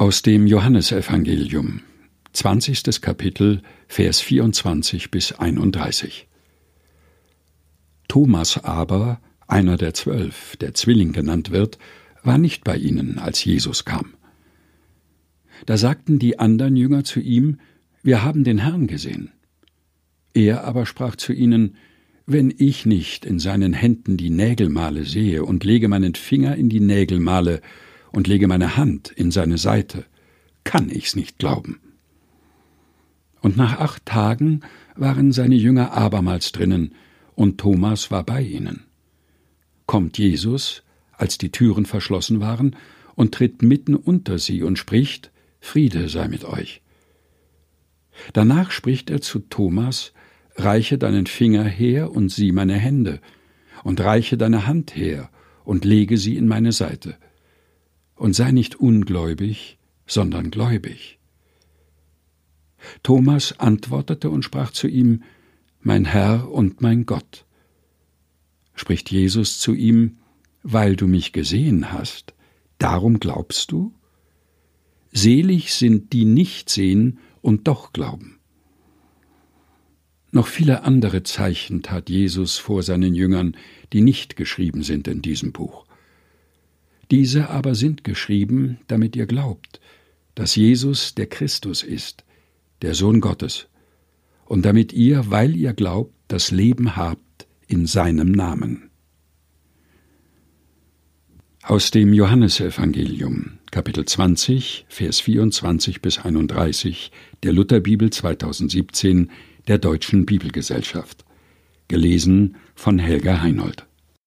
Aus dem Johannesevangelium, 20. Kapitel, Vers 24 bis 31. Thomas aber, einer der zwölf, der Zwilling genannt wird, war nicht bei ihnen, als Jesus kam. Da sagten die anderen Jünger zu ihm, Wir haben den Herrn gesehen. Er aber sprach zu ihnen, Wenn ich nicht in seinen Händen die Nägelmale sehe und lege meinen Finger in die Nägelmale und lege meine Hand in seine Seite, kann ich's nicht glauben. Und nach acht Tagen waren seine Jünger abermals drinnen, und Thomas war bei ihnen. Kommt Jesus, als die Türen verschlossen waren, und tritt mitten unter sie und spricht, Friede sei mit euch. Danach spricht er zu Thomas, Reiche deinen Finger her und sieh meine Hände, und reiche deine Hand her und lege sie in meine Seite und sei nicht ungläubig, sondern gläubig. Thomas antwortete und sprach zu ihm, Mein Herr und mein Gott. Spricht Jesus zu ihm, Weil du mich gesehen hast, darum glaubst du? Selig sind die nicht sehen und doch glauben. Noch viele andere Zeichen tat Jesus vor seinen Jüngern, die nicht geschrieben sind in diesem Buch. Diese aber sind geschrieben, damit ihr glaubt, dass Jesus der Christus ist, der Sohn Gottes, und damit ihr, weil ihr glaubt, das Leben habt in seinem Namen. Aus dem Johannesevangelium, Kapitel 20, Vers 24 bis 31 der Lutherbibel 2017 der Deutschen Bibelgesellschaft. Gelesen von Helga Heinold.